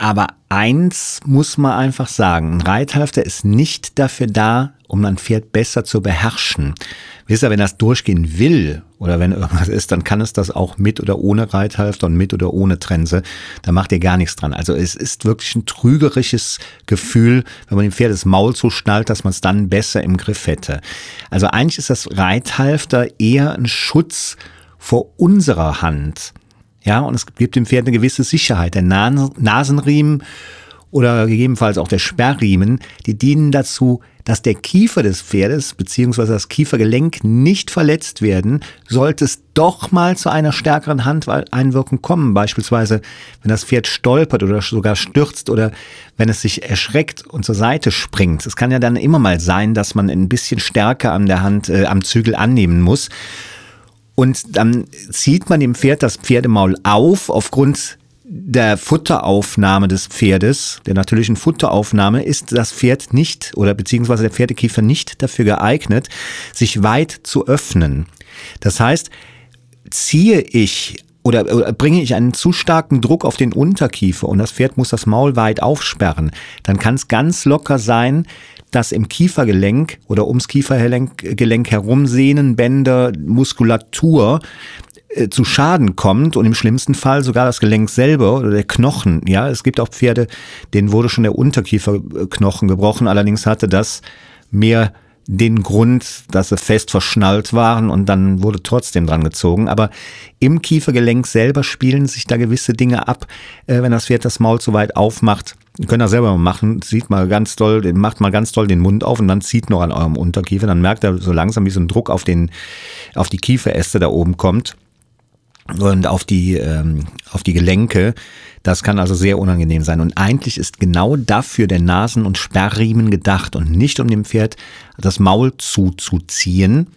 Aber eins muss man einfach sagen, ein Reithalfter ist nicht dafür da, um ein Pferd besser zu beherrschen. Wisst ihr, wenn das durchgehen will oder wenn irgendwas ist, dann kann es das auch mit oder ohne Reithalfter und mit oder ohne Trense. Da macht ihr gar nichts dran. Also es ist wirklich ein trügerisches Gefühl, wenn man dem Pferd das Maul so schnallt, dass man es dann besser im Griff hätte. Also eigentlich ist das Reithalfter eher ein Schutz vor unserer Hand. Ja, und es gibt dem Pferd eine gewisse Sicherheit. Der Nasenriemen oder gegebenenfalls auch der Sperrriemen, die dienen dazu, dass der Kiefer des Pferdes bzw. das Kiefergelenk nicht verletzt werden, sollte es doch mal zu einer stärkeren Handeinwirkung kommen. Beispielsweise, wenn das Pferd stolpert oder sogar stürzt oder wenn es sich erschreckt und zur Seite springt. Es kann ja dann immer mal sein, dass man ein bisschen stärker an der Hand, äh, am Zügel annehmen muss. Und dann zieht man dem Pferd das Pferdemaul auf aufgrund der Futteraufnahme des Pferdes, der natürlichen Futteraufnahme, ist das Pferd nicht oder beziehungsweise der Pferdekiefer nicht dafür geeignet, sich weit zu öffnen. Das heißt, ziehe ich oder, bringe ich einen zu starken Druck auf den Unterkiefer und das Pferd muss das Maul weit aufsperren, dann kann es ganz locker sein, dass im Kiefergelenk oder ums Kiefergelenk herum Sehnen, Bänder, Muskulatur äh, zu Schaden kommt und im schlimmsten Fall sogar das Gelenk selber oder der Knochen. Ja, es gibt auch Pferde, denen wurde schon der Unterkieferknochen gebrochen. Allerdings hatte das mehr den Grund, dass sie fest verschnallt waren und dann wurde trotzdem dran gezogen. Aber im Kiefergelenk selber spielen sich da gewisse Dinge ab, äh, wenn das Pferd das Maul zu weit aufmacht. Ihr könnt das selber mal machen, zieht mal ganz doll, macht mal ganz doll den Mund auf und dann zieht noch an eurem Unterkiefer. Dann merkt er so langsam, wie so ein Druck auf den, auf die Kieferäste da oben kommt und auf die, ähm, auf die Gelenke. Das kann also sehr unangenehm sein. Und eigentlich ist genau dafür der Nasen- und Sperrriemen gedacht und nicht um dem Pferd das Maul zuzuziehen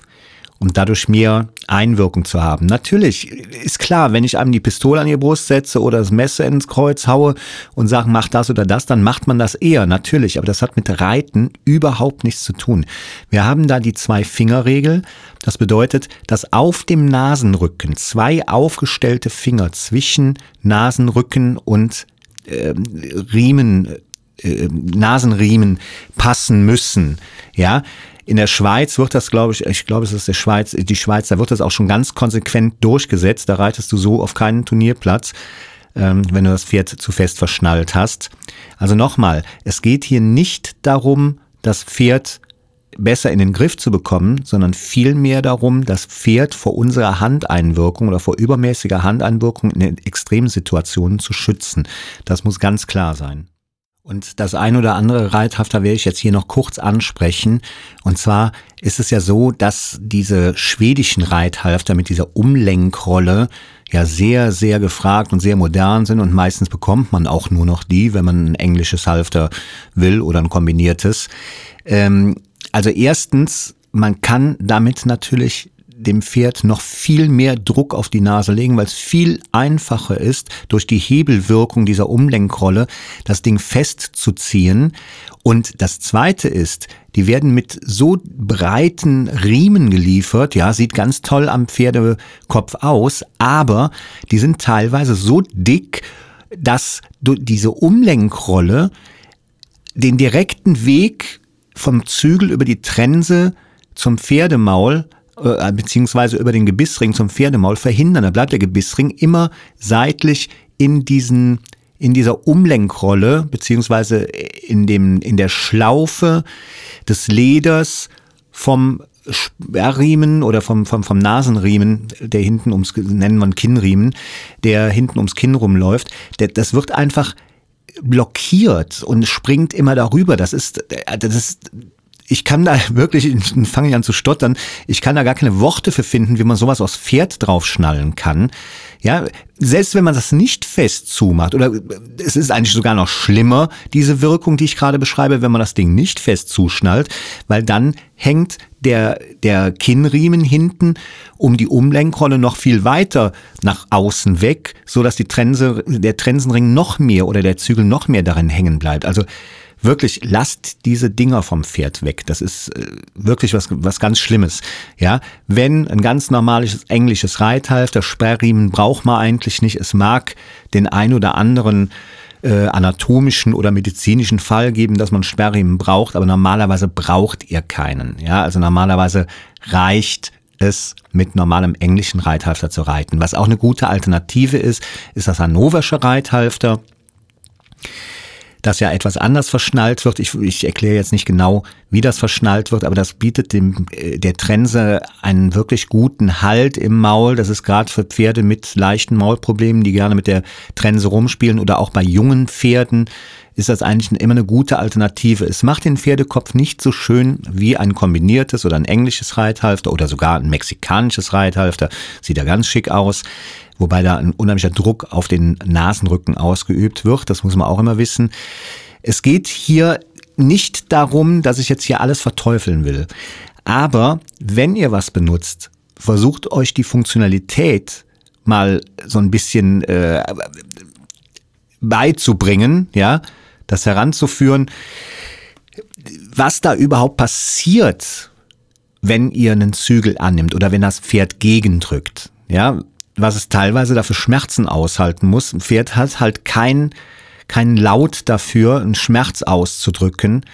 und dadurch mehr Einwirkung zu haben. Natürlich ist klar, wenn ich einem die Pistole an die Brust setze oder das Messer ins Kreuz haue und sage, mach das oder das, dann macht man das eher, natürlich. Aber das hat mit Reiten überhaupt nichts zu tun. Wir haben da die Zwei-Finger-Regel. Das bedeutet, dass auf dem Nasenrücken zwei aufgestellte Finger zwischen Nasenrücken und äh, Riemen äh, Nasenriemen passen müssen. Ja, in der Schweiz wird das, glaube ich, ich glaube, es ist der Schweiz, die Schweiz, da wird das auch schon ganz konsequent durchgesetzt. Da reitest du so auf keinen Turnierplatz. ähm, wenn du das Pferd zu fest verschnallt hast. Also nochmal, es geht hier nicht darum, das Pferd besser in den Griff zu bekommen, sondern vielmehr darum, das Pferd vor unserer Handeinwirkung oder vor übermäßiger Handeinwirkung in Extremsituationen zu schützen. Das muss ganz klar sein. Und das ein oder andere Reithafter werde ich jetzt hier noch kurz ansprechen. Und zwar ist es ja so, dass diese schwedischen Reithalfter mit dieser Umlenkrolle ja sehr, sehr gefragt und sehr modern sind und meistens bekommt man auch nur noch die, wenn man ein englisches Halfter will oder ein kombiniertes. Ähm, also erstens, man kann damit natürlich dem Pferd noch viel mehr Druck auf die Nase legen, weil es viel einfacher ist, durch die Hebelwirkung dieser Umlenkrolle das Ding festzuziehen. Und das Zweite ist, die werden mit so breiten Riemen geliefert, ja, sieht ganz toll am Pferdekopf aus, aber die sind teilweise so dick, dass diese Umlenkrolle den direkten Weg vom Zügel über die Trense zum Pferdemaul äh, beziehungsweise über den Gebissring zum Pferdemaul verhindern. Da bleibt der Gebissring immer seitlich in diesen in dieser Umlenkrolle beziehungsweise in dem in der Schlaufe des Leders vom Sperrriemen oder vom, vom, vom Nasenriemen, der hinten ums, nennen wir Kinnriemen, der hinten ums Kinn rumläuft, der, das wird einfach blockiert und springt immer darüber. Das ist, das ist ich kann da wirklich, fange ich an zu stottern, ich kann da gar keine Worte für finden, wie man sowas aus Pferd draufschnallen kann. Ja, selbst wenn man das nicht fest zumacht, oder es ist eigentlich sogar noch schlimmer, diese Wirkung, die ich gerade beschreibe, wenn man das Ding nicht fest zuschnallt, weil dann hängt der, der Kinnriemen hinten um die Umlenkrolle noch viel weiter nach außen weg, so dass die Trense, der Trensenring noch mehr oder der Zügel noch mehr darin hängen bleibt. Also wirklich, lasst diese Dinger vom Pferd weg. Das ist äh, wirklich was, was ganz Schlimmes. Ja, wenn ein ganz normales englisches Reithalfter, Sperrriemen braucht man eigentlich nicht. Es mag den ein oder anderen äh, anatomischen oder medizinischen Fall geben, dass man Sperrriemen braucht, aber normalerweise braucht ihr keinen. Ja, also normalerweise reicht es mit normalem englischen Reithalfter zu reiten. Was auch eine gute Alternative ist, ist das hannoversche Reithalfter das ja etwas anders verschnallt wird. Ich, ich erkläre jetzt nicht genau, wie das verschnallt wird, aber das bietet dem äh, der Trense einen wirklich guten Halt im Maul. Das ist gerade für Pferde mit leichten Maulproblemen, die gerne mit der Trense rumspielen oder auch bei jungen Pferden ist das eigentlich immer eine gute Alternative. Es macht den Pferdekopf nicht so schön wie ein kombiniertes oder ein englisches Reithalfter oder sogar ein mexikanisches Reithalfter. Sieht ja ganz schick aus wobei da ein unheimlicher Druck auf den Nasenrücken ausgeübt wird. Das muss man auch immer wissen. Es geht hier nicht darum, dass ich jetzt hier alles verteufeln will. Aber wenn ihr was benutzt, versucht euch die Funktionalität mal so ein bisschen äh, beizubringen, ja, das heranzuführen, was da überhaupt passiert, wenn ihr einen Zügel annimmt oder wenn das Pferd gegendrückt. Ja, was es teilweise dafür Schmerzen aushalten muss. Ein Pferd hat halt kein, kein Laut dafür, einen Schmerz auszudrücken.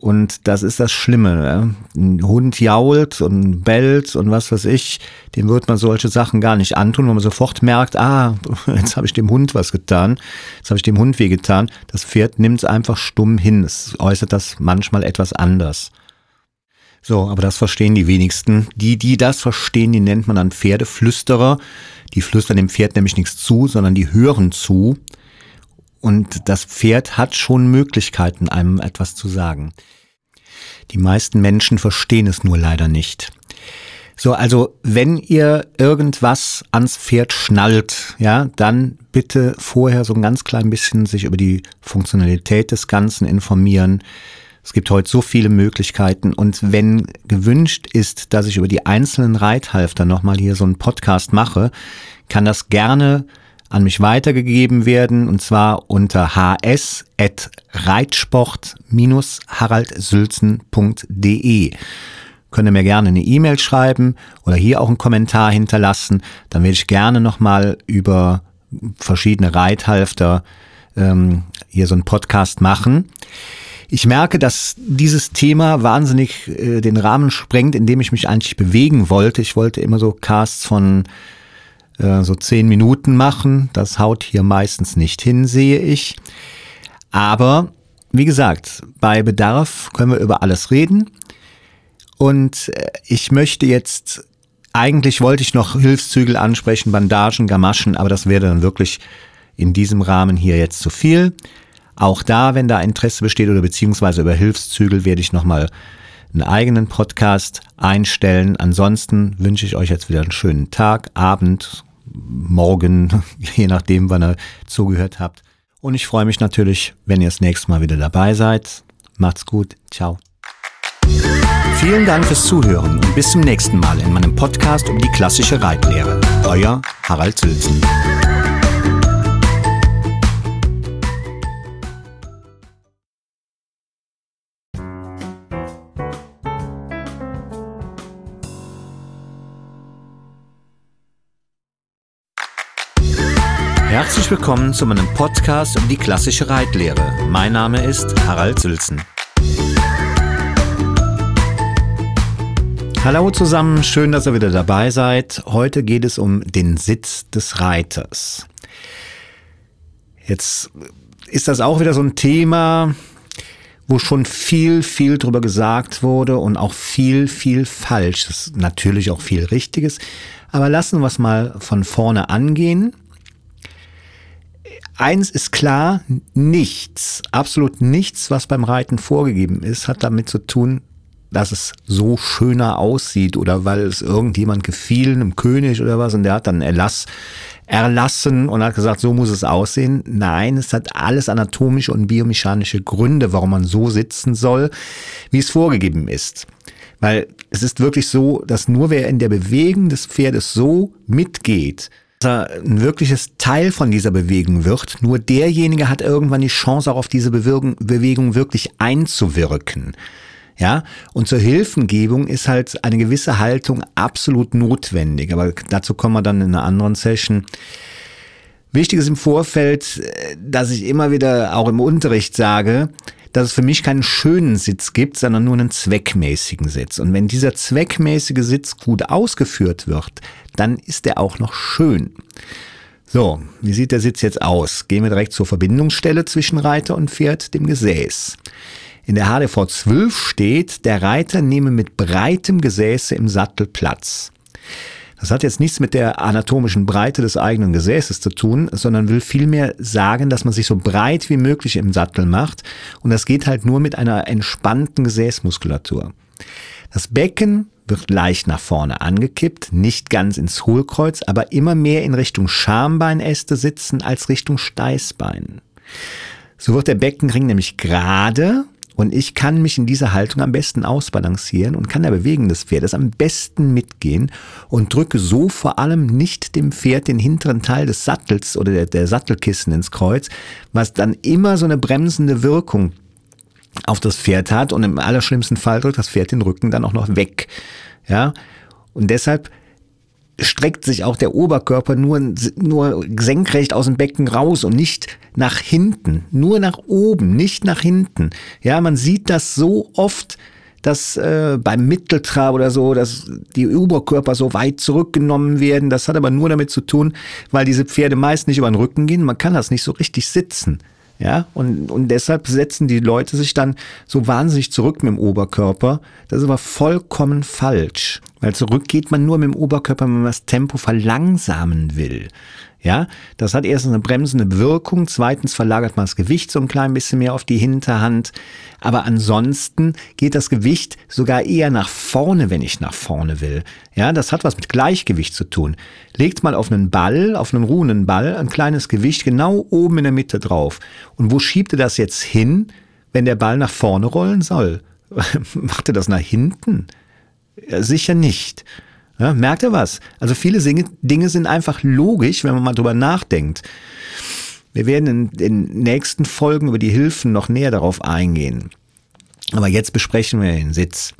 Und das ist das Schlimme. Ein Hund jault und bellt und was weiß ich, dem wird man solche Sachen gar nicht antun, wo man sofort merkt, ah, jetzt habe ich dem Hund was getan, jetzt habe ich dem Hund wehgetan. Das Pferd nimmt es einfach stumm hin. Es äußert das manchmal etwas anders. So, aber das verstehen die wenigsten. Die, die das verstehen, die nennt man dann Pferdeflüsterer. Die flüstern dem Pferd nämlich nichts zu, sondern die hören zu. Und das Pferd hat schon Möglichkeiten, einem etwas zu sagen. Die meisten Menschen verstehen es nur leider nicht. So, also wenn ihr irgendwas ans Pferd schnallt, ja, dann bitte vorher so ein ganz klein bisschen sich über die Funktionalität des Ganzen informieren. Es gibt heute so viele Möglichkeiten und wenn gewünscht ist, dass ich über die einzelnen Reithalfter nochmal hier so einen Podcast mache, kann das gerne an mich weitergegeben werden und zwar unter hs.reitsport-haraldsülzen.de. Könnt ihr mir gerne eine E-Mail schreiben oder hier auch einen Kommentar hinterlassen. Dann werde ich gerne nochmal über verschiedene Reithalfter ähm, hier so einen Podcast machen. Ich merke, dass dieses Thema wahnsinnig äh, den Rahmen sprengt, in dem ich mich eigentlich bewegen wollte. Ich wollte immer so Casts von äh, so zehn Minuten machen. Das haut hier meistens nicht hin, sehe ich. Aber wie gesagt, bei Bedarf können wir über alles reden. Und äh, ich möchte jetzt, eigentlich wollte ich noch Hilfszügel ansprechen, Bandagen, Gamaschen, aber das wäre dann wirklich in diesem Rahmen hier jetzt zu viel. Auch da, wenn da Interesse besteht oder beziehungsweise über Hilfszügel, werde ich nochmal einen eigenen Podcast einstellen. Ansonsten wünsche ich euch jetzt wieder einen schönen Tag, Abend, Morgen, je nachdem, wann ihr zugehört habt. Und ich freue mich natürlich, wenn ihr das nächste Mal wieder dabei seid. Macht's gut. Ciao. Vielen Dank fürs Zuhören und bis zum nächsten Mal in meinem Podcast um die klassische Reitlehre. Euer Harald Sülzen. Herzlich willkommen zu meinem Podcast um die klassische Reitlehre. Mein Name ist Harald Sülzen. Hallo zusammen, schön, dass ihr wieder dabei seid. Heute geht es um den Sitz des Reiters. Jetzt ist das auch wieder so ein Thema, wo schon viel, viel drüber gesagt wurde und auch viel, viel Falsches, natürlich auch viel Richtiges. Aber lassen wir es mal von vorne angehen eins ist klar, nichts, absolut nichts, was beim Reiten vorgegeben ist, hat damit zu tun, dass es so schöner aussieht oder weil es irgendjemand gefiel, einem König oder was, und der hat dann Erlass erlassen und hat gesagt, so muss es aussehen. Nein, es hat alles anatomische und biomechanische Gründe, warum man so sitzen soll, wie es vorgegeben ist. Weil es ist wirklich so, dass nur wer in der Bewegung des Pferdes so mitgeht, er ein wirkliches Teil von dieser Bewegung wird. Nur derjenige hat irgendwann die Chance, auch auf diese Bewegung wirklich einzuwirken. Ja, und zur Hilfengebung ist halt eine gewisse Haltung absolut notwendig. Aber dazu kommen wir dann in einer anderen Session. Wichtig ist im Vorfeld, dass ich immer wieder auch im Unterricht sage, dass es für mich keinen schönen Sitz gibt, sondern nur einen zweckmäßigen Sitz. Und wenn dieser zweckmäßige Sitz gut ausgeführt wird, dann ist er auch noch schön. So, wie sieht der Sitz jetzt aus? Gehen wir direkt zur Verbindungsstelle zwischen Reiter und Pferd, dem Gesäß. In der HDV 12 steht, der Reiter nehme mit breitem Gesäße im Sattel Platz. Das hat jetzt nichts mit der anatomischen Breite des eigenen Gesäßes zu tun, sondern will vielmehr sagen, dass man sich so breit wie möglich im Sattel macht. Und das geht halt nur mit einer entspannten Gesäßmuskulatur. Das Becken wird leicht nach vorne angekippt, nicht ganz ins Hohlkreuz, aber immer mehr in Richtung Schambeinäste sitzen als Richtung Steißbein. So wird der Beckenring nämlich gerade und ich kann mich in dieser Haltung am besten ausbalancieren und kann der Bewegung des Pferdes am besten mitgehen und drücke so vor allem nicht dem Pferd den hinteren Teil des Sattels oder der, der Sattelkissen ins Kreuz, was dann immer so eine bremsende Wirkung auf das Pferd hat und im allerschlimmsten Fall drückt das Pferd den Rücken dann auch noch weg. Ja, und deshalb streckt sich auch der Oberkörper nur, nur senkrecht aus dem Becken raus und nicht nach hinten, nur nach oben, nicht nach hinten. Ja, man sieht das so oft, dass äh, beim Mitteltrab oder so, dass die Oberkörper so weit zurückgenommen werden. Das hat aber nur damit zu tun, weil diese Pferde meist nicht über den Rücken gehen. Man kann das nicht so richtig sitzen. Ja, und, und deshalb setzen die Leute sich dann so wahnsinnig zurück mit dem Oberkörper. Das ist aber vollkommen falsch. Weil zurück geht man nur mit dem Oberkörper, wenn man das Tempo verlangsamen will. Ja, das hat erstens eine bremsende Wirkung, zweitens verlagert man das Gewicht so ein klein bisschen mehr auf die Hinterhand, aber ansonsten geht das Gewicht sogar eher nach vorne, wenn ich nach vorne will. Ja, das hat was mit Gleichgewicht zu tun. Legt mal auf einen Ball, auf einen ruhenden Ball, ein kleines Gewicht genau oben in der Mitte drauf. Und wo schiebt ihr das jetzt hin, wenn der Ball nach vorne rollen soll? Macht ihr das nach hinten? Sicher nicht. Ja, merkt ihr was? Also viele Dinge sind einfach logisch, wenn man mal drüber nachdenkt. Wir werden in den nächsten Folgen über die Hilfen noch näher darauf eingehen. Aber jetzt besprechen wir den Sitz.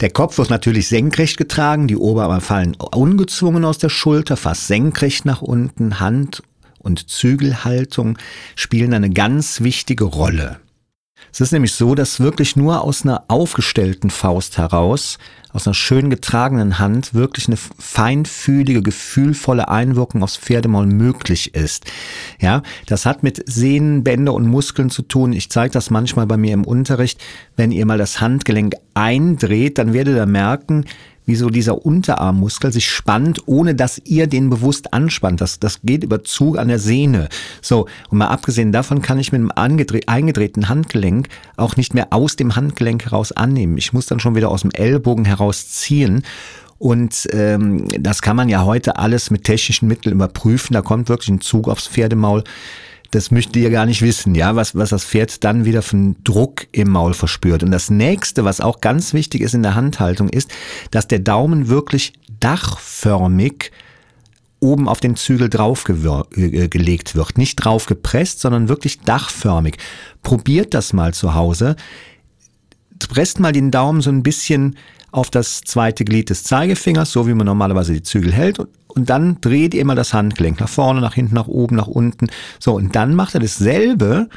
Der Kopf wird natürlich senkrecht getragen, die Oberarme fallen ungezwungen aus der Schulter, fast senkrecht nach unten, Hand und Zügelhaltung spielen eine ganz wichtige Rolle. Es ist nämlich so, dass wirklich nur aus einer aufgestellten Faust heraus, aus einer schön getragenen Hand, wirklich eine feinfühlige, gefühlvolle Einwirkung aufs Pferdemaul möglich ist. Ja, das hat mit Sehnen, Bänder und Muskeln zu tun. Ich zeige das manchmal bei mir im Unterricht. Wenn ihr mal das Handgelenk eindreht, dann werdet ihr merken, wie so dieser Unterarmmuskel sich spannt, ohne dass ihr den bewusst anspannt. Das, das geht über Zug an der Sehne. So, und mal abgesehen davon kann ich mit einem eingedrehten Handgelenk auch nicht mehr aus dem Handgelenk heraus annehmen. Ich muss dann schon wieder aus dem Ellbogen heraus ziehen. Und ähm, das kann man ja heute alles mit technischen Mitteln überprüfen. Da kommt wirklich ein Zug aufs Pferdemaul das möchtet ihr gar nicht wissen, ja, was, was das Pferd dann wieder einen Druck im Maul verspürt. Und das nächste, was auch ganz wichtig ist in der Handhaltung, ist, dass der Daumen wirklich dachförmig oben auf den Zügel drauf äh, wird. Nicht drauf gepresst, sondern wirklich dachförmig. Probiert das mal zu Hause. Presst mal den Daumen so ein bisschen auf das zweite Glied des Zeigefingers, so wie man normalerweise die Zügel hält und dann dreht ihr mal das Handgelenk nach vorne, nach hinten, nach oben, nach unten. So, und dann macht ihr dasselbe,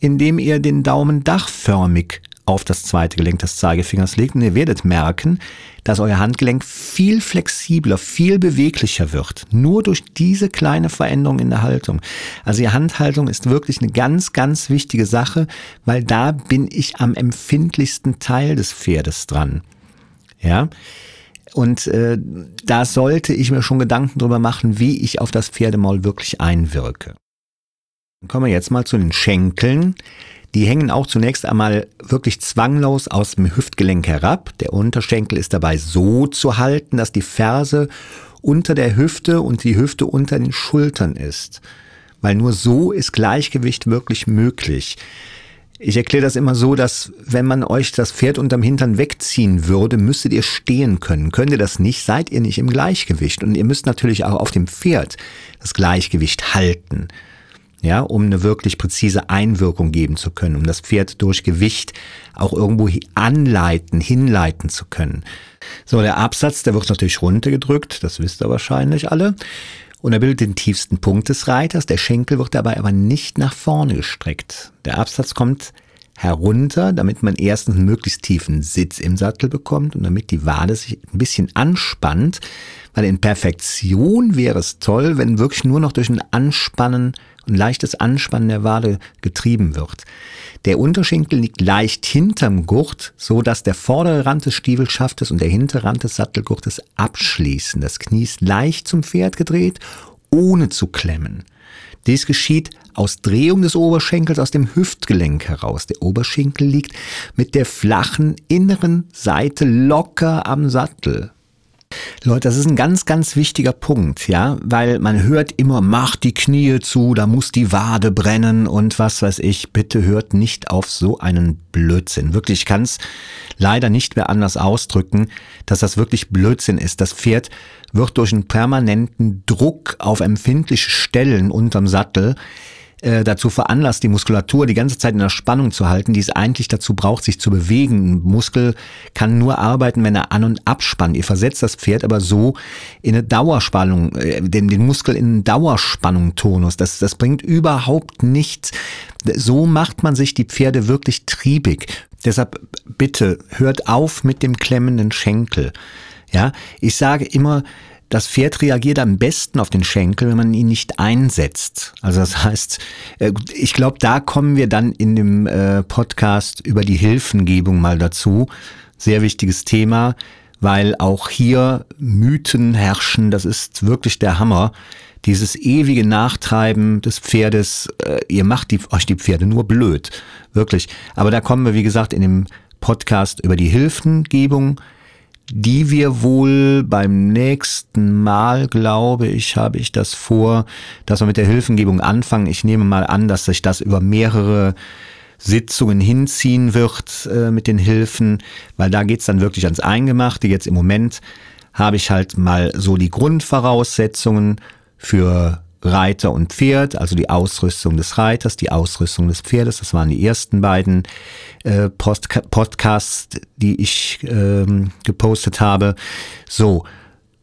indem ihr den Daumen dachförmig auf das zweite Gelenk des Zeigefingers legt. Und ihr werdet merken, dass euer Handgelenk viel flexibler, viel beweglicher wird. Nur durch diese kleine Veränderung in der Haltung. Also die Handhaltung ist wirklich eine ganz, ganz wichtige Sache, weil da bin ich am empfindlichsten Teil des Pferdes dran. Ja. Und äh, da sollte ich mir schon Gedanken drüber machen, wie ich auf das Pferdemaul wirklich einwirke. Dann kommen wir jetzt mal zu den Schenkeln. Die hängen auch zunächst einmal wirklich zwanglos aus dem Hüftgelenk herab. Der Unterschenkel ist dabei so zu halten, dass die Ferse unter der Hüfte und die Hüfte unter den Schultern ist. Weil nur so ist Gleichgewicht wirklich möglich. Ich erkläre das immer so, dass wenn man euch das Pferd unterm Hintern wegziehen würde, müsstet ihr stehen können. Könnt ihr das nicht, seid ihr nicht im Gleichgewicht. Und ihr müsst natürlich auch auf dem Pferd das Gleichgewicht halten. Ja, um eine wirklich präzise Einwirkung geben zu können, um das Pferd durch Gewicht auch irgendwo anleiten, hinleiten zu können. So, der Absatz, der wird natürlich runtergedrückt, das wisst ihr wahrscheinlich alle und er bildet den tiefsten Punkt des Reiters. Der Schenkel wird dabei aber nicht nach vorne gestreckt. Der Absatz kommt herunter, damit man erstens einen möglichst tiefen Sitz im Sattel bekommt und damit die Wade sich ein bisschen anspannt, weil in Perfektion wäre es toll, wenn wirklich nur noch durch ein Anspannen, ein leichtes Anspannen der Wade getrieben wird. Der Unterschenkel liegt leicht hinterm Gurt, so dass der vordere Rand des Stiefelschaftes und der hintere Rand des Sattelgurtes abschließen. Das Knie ist leicht zum Pferd gedreht, ohne zu klemmen. Dies geschieht aus Drehung des Oberschenkels aus dem Hüftgelenk heraus. Der Oberschenkel liegt mit der flachen inneren Seite locker am Sattel. Leute, das ist ein ganz, ganz wichtiger Punkt, ja, weil man hört immer, macht die Knie zu, da muss die Wade brennen und was weiß ich. Bitte hört nicht auf so einen Blödsinn. Wirklich, ich kann es leider nicht mehr anders ausdrücken, dass das wirklich Blödsinn ist. Das Pferd wird durch einen permanenten Druck auf empfindliche Stellen unterm Sattel äh, dazu veranlasst, die Muskulatur die ganze Zeit in der Spannung zu halten, die es eigentlich dazu braucht, sich zu bewegen. Ein Muskel kann nur arbeiten, wenn er an- und abspannt. Ihr versetzt das Pferd aber so in eine Dauerspannung, äh, den, den Muskel in einen Dauerspannung-Tonus. Das, das bringt überhaupt nichts. So macht man sich die Pferde wirklich triebig. Deshalb bitte hört auf mit dem klemmenden Schenkel. Ja, ich sage immer, das Pferd reagiert am besten auf den Schenkel, wenn man ihn nicht einsetzt. Also das heißt, äh, ich glaube, da kommen wir dann in dem äh, Podcast über die Hilfengebung mal dazu. Sehr wichtiges Thema, weil auch hier Mythen herrschen. Das ist wirklich der Hammer. Dieses ewige Nachtreiben des Pferdes, äh, ihr macht die, euch die Pferde nur blöd. Wirklich. Aber da kommen wir, wie gesagt, in dem Podcast über die Hilfengebung die wir wohl beim nächsten Mal, glaube ich, habe ich das vor, dass wir mit der Hilfengebung anfangen. Ich nehme mal an, dass sich das über mehrere Sitzungen hinziehen wird äh, mit den Hilfen, weil da geht's dann wirklich ans Eingemachte. Jetzt im Moment habe ich halt mal so die Grundvoraussetzungen für Reiter und Pferd, also die Ausrüstung des Reiters, die Ausrüstung des Pferdes. Das waren die ersten beiden äh, Post Podcasts, die ich ähm, gepostet habe. So,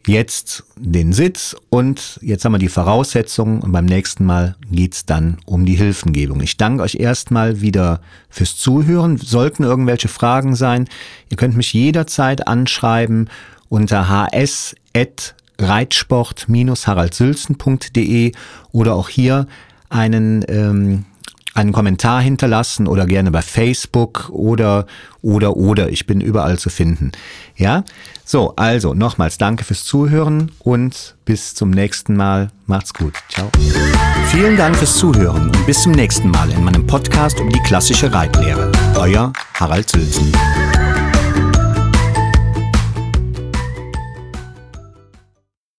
jetzt den Sitz und jetzt haben wir die Voraussetzungen und beim nächsten Mal geht's dann um die Hilfengebung. Ich danke euch erstmal wieder fürs Zuhören. Sollten irgendwelche Fragen sein, ihr könnt mich jederzeit anschreiben unter hs.reitsport-haraldsülzen.de oder auch hier einen ähm, einen Kommentar hinterlassen oder gerne bei Facebook oder, oder, oder. Ich bin überall zu finden. Ja? So, also nochmals danke fürs Zuhören und bis zum nächsten Mal. Macht's gut. Ciao. Vielen Dank fürs Zuhören und bis zum nächsten Mal in meinem Podcast um die klassische Reitlehre. Euer Harald Sülzen.